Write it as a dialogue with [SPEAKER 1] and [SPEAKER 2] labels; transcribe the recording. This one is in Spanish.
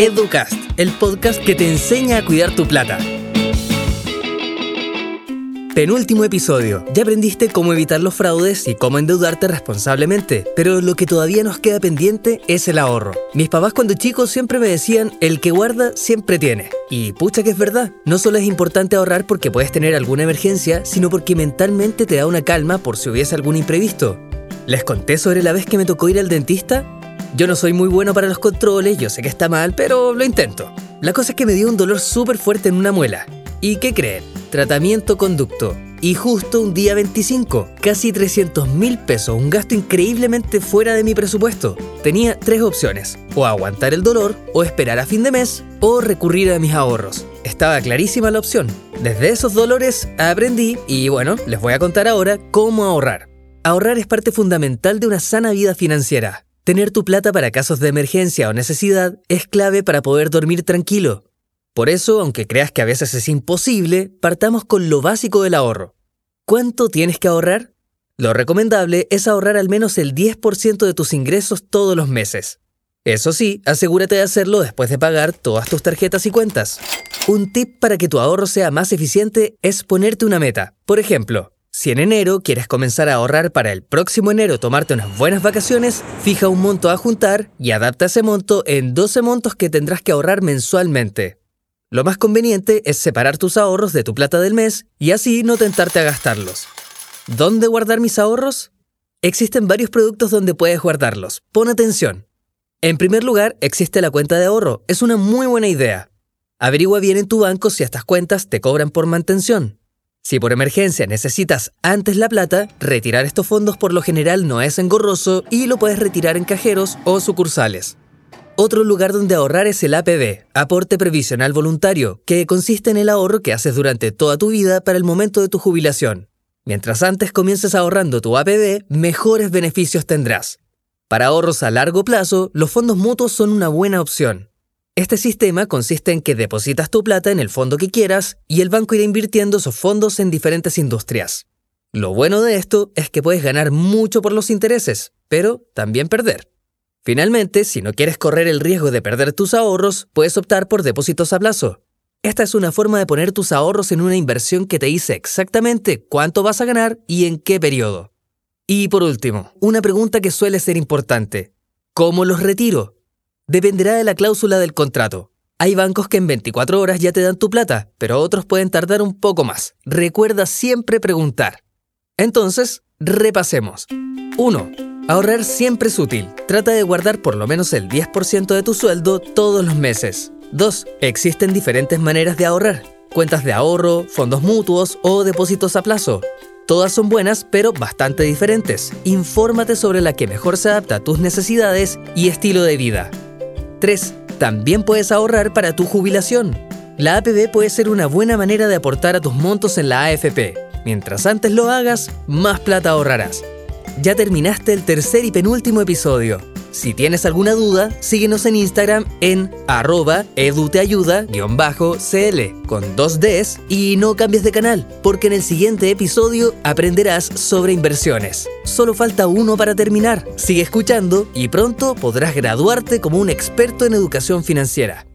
[SPEAKER 1] Educast, el podcast que te enseña a cuidar tu plata. Penúltimo episodio. Ya aprendiste cómo evitar los fraudes y cómo endeudarte responsablemente, pero lo que todavía nos queda pendiente es el ahorro. Mis papás cuando chicos siempre me decían, el que guarda siempre tiene. Y pucha que es verdad, no solo es importante ahorrar porque puedes tener alguna emergencia, sino porque mentalmente te da una calma por si hubiese algún imprevisto. ¿Les conté sobre la vez que me tocó ir al dentista? Yo no soy muy bueno para los controles, yo sé que está mal, pero lo intento. La cosa es que me dio un dolor súper fuerte en una muela. ¿Y qué creen? tratamiento conducto. Y justo un día 25, casi 300 mil pesos, un gasto increíblemente fuera de mi presupuesto. Tenía tres opciones, o aguantar el dolor, o esperar a fin de mes, o recurrir a mis ahorros. Estaba clarísima la opción. Desde esos dolores aprendí, y bueno, les voy a contar ahora cómo ahorrar. Ahorrar es parte fundamental de una sana vida financiera. Tener tu plata para casos de emergencia o necesidad es clave para poder dormir tranquilo. Por eso, aunque creas que a veces es imposible, partamos con lo básico del ahorro. ¿Cuánto tienes que ahorrar? Lo recomendable es ahorrar al menos el 10% de tus ingresos todos los meses. Eso sí, asegúrate de hacerlo después de pagar todas tus tarjetas y cuentas. Un tip para que tu ahorro sea más eficiente es ponerte una meta. Por ejemplo, si en enero quieres comenzar a ahorrar para el próximo enero tomarte unas buenas vacaciones, fija un monto a juntar y adapta ese monto en 12 montos que tendrás que ahorrar mensualmente. Lo más conveniente es separar tus ahorros de tu plata del mes y así no tentarte a gastarlos. ¿Dónde guardar mis ahorros? Existen varios productos donde puedes guardarlos. Pon atención. En primer lugar, existe la cuenta de ahorro. Es una muy buena idea. Averigua bien en tu banco si estas cuentas te cobran por mantención. Si por emergencia necesitas antes la plata, retirar estos fondos por lo general no es engorroso y lo puedes retirar en cajeros o sucursales. Otro lugar donde ahorrar es el APB, aporte previsional voluntario, que consiste en el ahorro que haces durante toda tu vida para el momento de tu jubilación. Mientras antes comiences ahorrando tu APB, mejores beneficios tendrás. Para ahorros a largo plazo, los fondos mutuos son una buena opción. Este sistema consiste en que depositas tu plata en el fondo que quieras y el banco irá invirtiendo esos fondos en diferentes industrias. Lo bueno de esto es que puedes ganar mucho por los intereses, pero también perder. Finalmente, si no quieres correr el riesgo de perder tus ahorros, puedes optar por depósitos a plazo. Esta es una forma de poner tus ahorros en una inversión que te dice exactamente cuánto vas a ganar y en qué periodo. Y por último, una pregunta que suele ser importante. ¿Cómo los retiro? Dependerá de la cláusula del contrato. Hay bancos que en 24 horas ya te dan tu plata, pero otros pueden tardar un poco más. Recuerda siempre preguntar. Entonces, repasemos. 1. Ahorrar siempre es útil. Trata de guardar por lo menos el 10% de tu sueldo todos los meses. 2. Existen diferentes maneras de ahorrar. Cuentas de ahorro, fondos mutuos o depósitos a plazo. Todas son buenas, pero bastante diferentes. Infórmate sobre la que mejor se adapta a tus necesidades y estilo de vida. 3. También puedes ahorrar para tu jubilación. La APB puede ser una buena manera de aportar a tus montos en la AFP. Mientras antes lo hagas, más plata ahorrarás. Ya terminaste el tercer y penúltimo episodio. Si tienes alguna duda, síguenos en Instagram en arroba eduteayuda-cl con dos Ds y no cambies de canal, porque en el siguiente episodio aprenderás sobre inversiones. Solo falta uno para terminar. Sigue escuchando y pronto podrás graduarte como un experto en educación financiera.